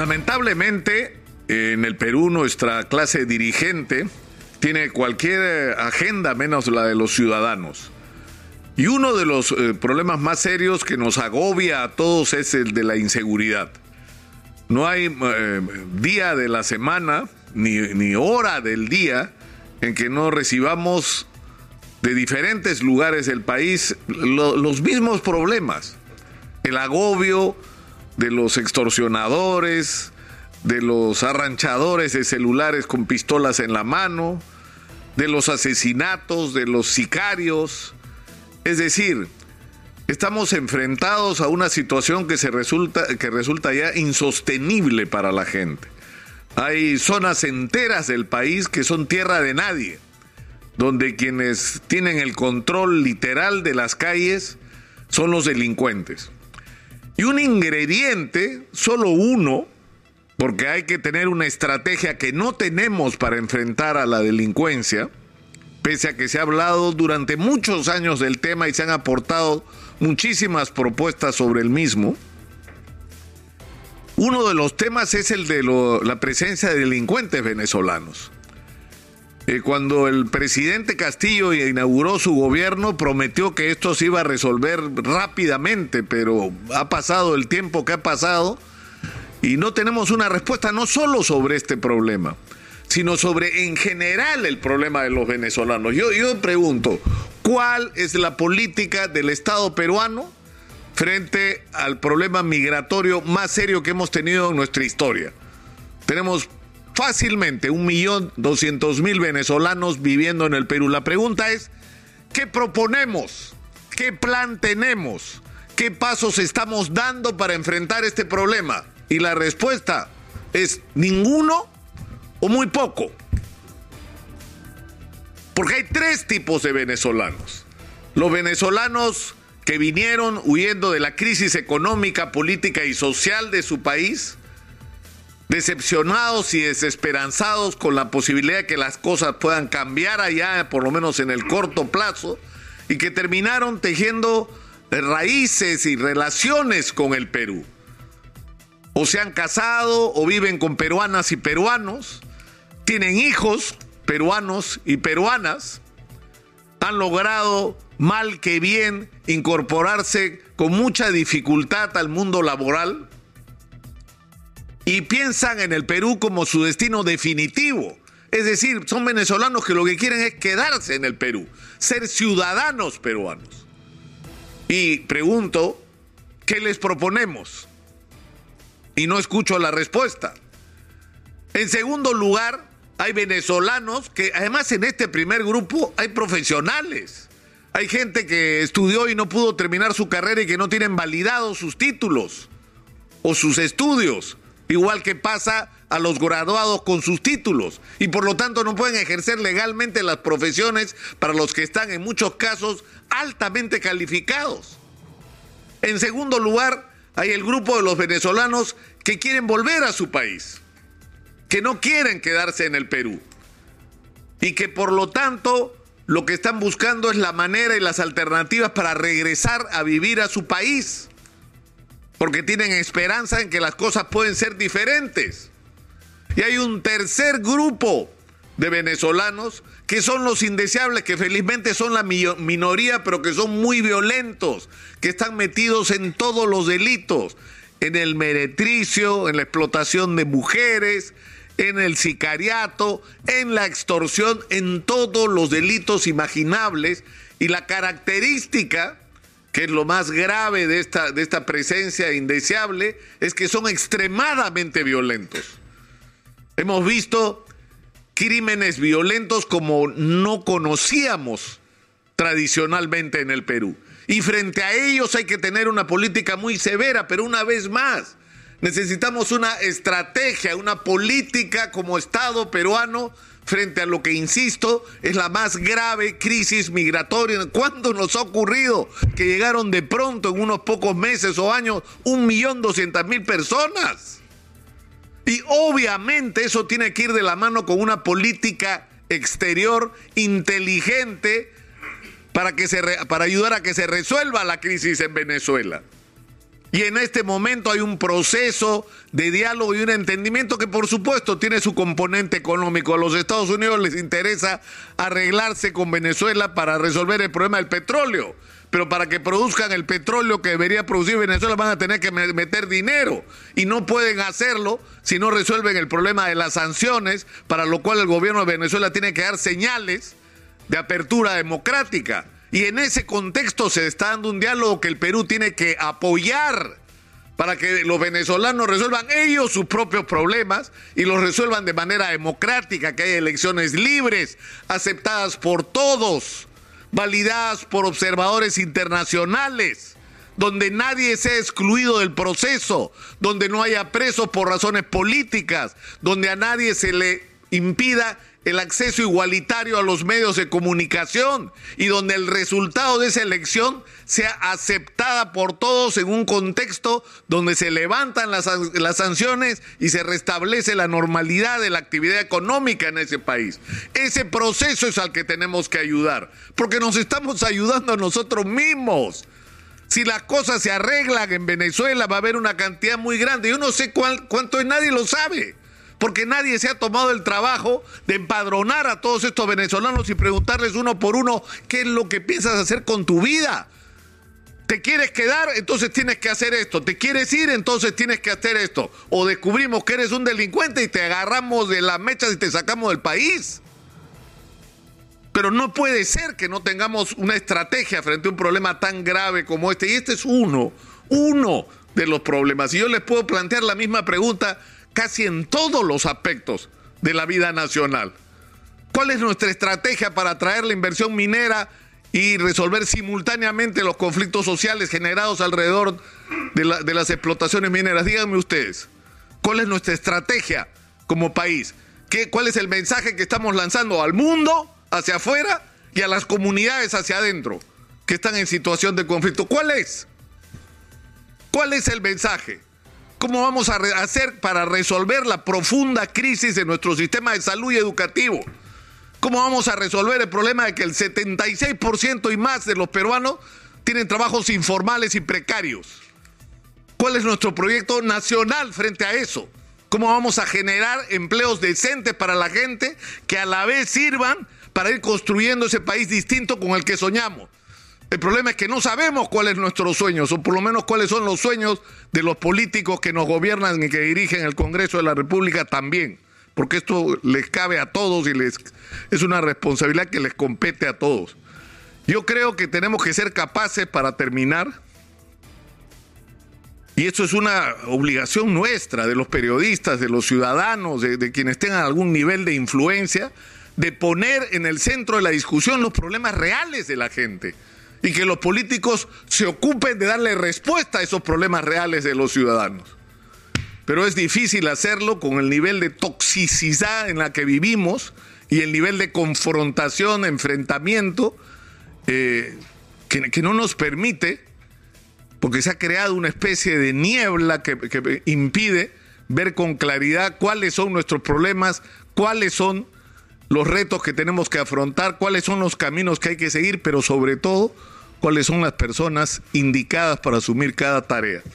Lamentablemente, en el Perú nuestra clase dirigente tiene cualquier agenda menos la de los ciudadanos. Y uno de los eh, problemas más serios que nos agobia a todos es el de la inseguridad. No hay eh, día de la semana ni, hora del día en que no recibamos de diferentes lugares del país los mismos problemas. El agobio de los extorsionadores, de los arranchadores de celulares con pistolas en la mano, de los asesinatos, de los sicarios. Es decir, estamos enfrentados a una situación que, se resulta, que resulta ya insostenible para la gente. Hay zonas enteras del país que son tierra de nadie, donde quienes tienen el control literal de las calles son los delincuentes. Y un ingrediente, solo uno, porque hay que tener una estrategia que no tenemos para enfrentar a la delincuencia, pese a que se ha hablado durante muchos años del tema y se han aportado muchísimas propuestas sobre el mismo. Uno de los temas es el de la presencia de delincuentes venezolanos. Eh, cuando el presidente Castillo inauguró su gobierno, prometió que esto se iba a resolver rápidamente, pero ha pasado el tiempo que ha pasado y no tenemos una respuesta no solo sobre este problema, sino sobre en general el problema de los venezolanos. Yo, yo pregunto, ¿cuál es la política del Estado peruano frente al problema migratorio más serio que hemos tenido en nuestra historia? Tenemos fácilmente un millón doscientos mil venezolanos viviendo en el Perú. La pregunta es, ¿qué proponemos? ¿Qué plan tenemos? ¿Qué pasos estamos dando para enfrentar este problema? Y la respuesta es ninguno o muy poco. Porque hay tres tipos de venezolanos. Los venezolanos que vinieron huyendo de la crisis económica, política y social de su país, decepcionados y desesperanzados con la posibilidad de que las cosas puedan cambiar allá, por lo menos en el corto plazo, y que terminaron tejiendo raíces y relaciones con el Perú. O se han casado o viven con peruanas y peruanos, tienen hijos peruanos y peruanas, han logrado mal que bien incorporarse con mucha dificultad al mundo laboral y piensan en el Perú como su destino definitivo. Es decir, son venezolanos que lo que quieren es quedarse en el Perú, ser ciudadanos peruanos. Y pregunto, ¿qué les proponemos? y no escucho la respuesta. En segundo lugar, hay venezolanos que además en este primer grupo hay profesionales. Hay gente que estudió y no pudo terminar su carrera y que no tienen validados sus títulos o sus estudios, igual que pasa a los graduados con sus títulos. Y por lo tanto no pueden ejercer legalmente las profesiones para los que están en muchos casos altamente calificados. En segundo lugar, hay el grupo de los venezolanos que quieren volver a su país, que no quieren quedarse en el Perú. Y que por lo tanto lo que están buscando es la manera y las alternativas para regresar a vivir a su país, porque tienen esperanza en que las cosas pueden ser diferentes. Y hay un tercer grupo de venezolanos que son los indeseables, que felizmente son la minoría, pero que son muy violentos, que están metidos en todos los delitos, en el meretricio, en la explotación de mujeres, en el sicariato, en la extorsión, en todos los delitos imaginables. Y la característica, que es lo más grave de esta, de esta presencia indeseable, es que son extremadamente violentos. Hemos visto crímenes violentos como no conocíamos tradicionalmente en el Perú. Y frente a ellos hay que tener una política muy severa, pero una vez más, necesitamos una estrategia, una política como Estado peruano frente a lo que, insisto, es la más grave crisis migratoria. ¿Cuándo nos ha ocurrido que llegaron de pronto en unos pocos meses o años un millón doscientas mil personas? Y obviamente eso tiene que ir de la mano con una política exterior inteligente para, que se para ayudar a que se resuelva la crisis en Venezuela. Y en este momento hay un proceso de diálogo y un entendimiento que por supuesto tiene su componente económico. A los Estados Unidos les interesa arreglarse con Venezuela para resolver el problema del petróleo. Pero para que produzcan el petróleo que debería producir Venezuela van a tener que meter dinero. Y no pueden hacerlo si no resuelven el problema de las sanciones, para lo cual el gobierno de Venezuela tiene que dar señales de apertura democrática. Y en ese contexto se está dando un diálogo que el Perú tiene que apoyar para que los venezolanos resuelvan ellos sus propios problemas y los resuelvan de manera democrática, que haya elecciones libres, aceptadas por todos, validadas por observadores internacionales, donde nadie sea excluido del proceso, donde no haya presos por razones políticas, donde a nadie se le impida el acceso igualitario a los medios de comunicación y donde el resultado de esa elección sea aceptada por todos en un contexto donde se levantan las, las, sanciones y se restablece la normalidad de la actividad económica en ese país. Ese proceso es al que tenemos que ayudar, porque nos estamos ayudando a nosotros mismos. Si las cosas se arreglan en Venezuela va a haber una cantidad muy grande. Yo no sé cuál, cuánto es, nadie lo sabe porque nadie se ha tomado el trabajo de empadronar a todos estos venezolanos y preguntarles uno por uno qué es lo que piensas hacer con tu vida. ¿Te quieres quedar? Entonces tienes que hacer esto. ¿Te quieres ir? Entonces tienes que hacer esto. O descubrimos que eres un delincuente y te agarramos de las mechas y te sacamos del país. Pero no puede ser que no tengamos una estrategia frente a un problema tan grave como este. Y este es uno, uno de los problemas. Y yo les puedo plantear la misma pregunta casi en todos los aspectos de la vida nacional. ¿Cuál es nuestra estrategia para atraer la inversión minera y resolver simultáneamente los conflictos sociales generados alrededor de, las explotaciones mineras? Díganme ustedes, ¿cuál es nuestra estrategia como país? ¿Qué, ¿Cuál es el mensaje que estamos lanzando al mundo, hacia afuera, y a las comunidades hacia adentro que están en situación de conflicto? ¿Cuál es? ¿Cuál es el mensaje? ¿Cómo vamos a hacer para resolver la profunda crisis de nuestro sistema de salud y educativo? ¿Cómo vamos a resolver el problema de que el 76% y más de los peruanos tienen trabajos informales y precarios? ¿Cuál es nuestro proyecto nacional frente a eso? ¿Cómo vamos a generar empleos decentes para la gente que a la vez sirvan para ir construyendo ese país distinto con el que soñamos? El problema es que no sabemos cuáles son nuestros sueños, o por lo menos cuáles son los sueños de los políticos que nos gobiernan y que dirigen el Congreso de la República también, porque esto les cabe a todos y les es una responsabilidad que les compete a todos. Yo creo que tenemos que ser capaces para terminar, y esto es una obligación nuestra, de los periodistas, de los ciudadanos, de, de quienes tengan algún nivel de influencia, de poner en el centro de la discusión los problemas reales de la gente y que los políticos se ocupen de darle respuesta a esos problemas reales de los ciudadanos. Pero es difícil hacerlo con el nivel de toxicidad en la que vivimos y el nivel de confrontación, enfrentamiento, eh, que, no nos permite, porque se ha creado una especie de niebla que impide ver con claridad cuáles son nuestros problemas, cuáles son los retos que tenemos que afrontar, cuáles son los caminos que hay que seguir, pero sobre todo cuáles son las personas indicadas para asumir cada tarea.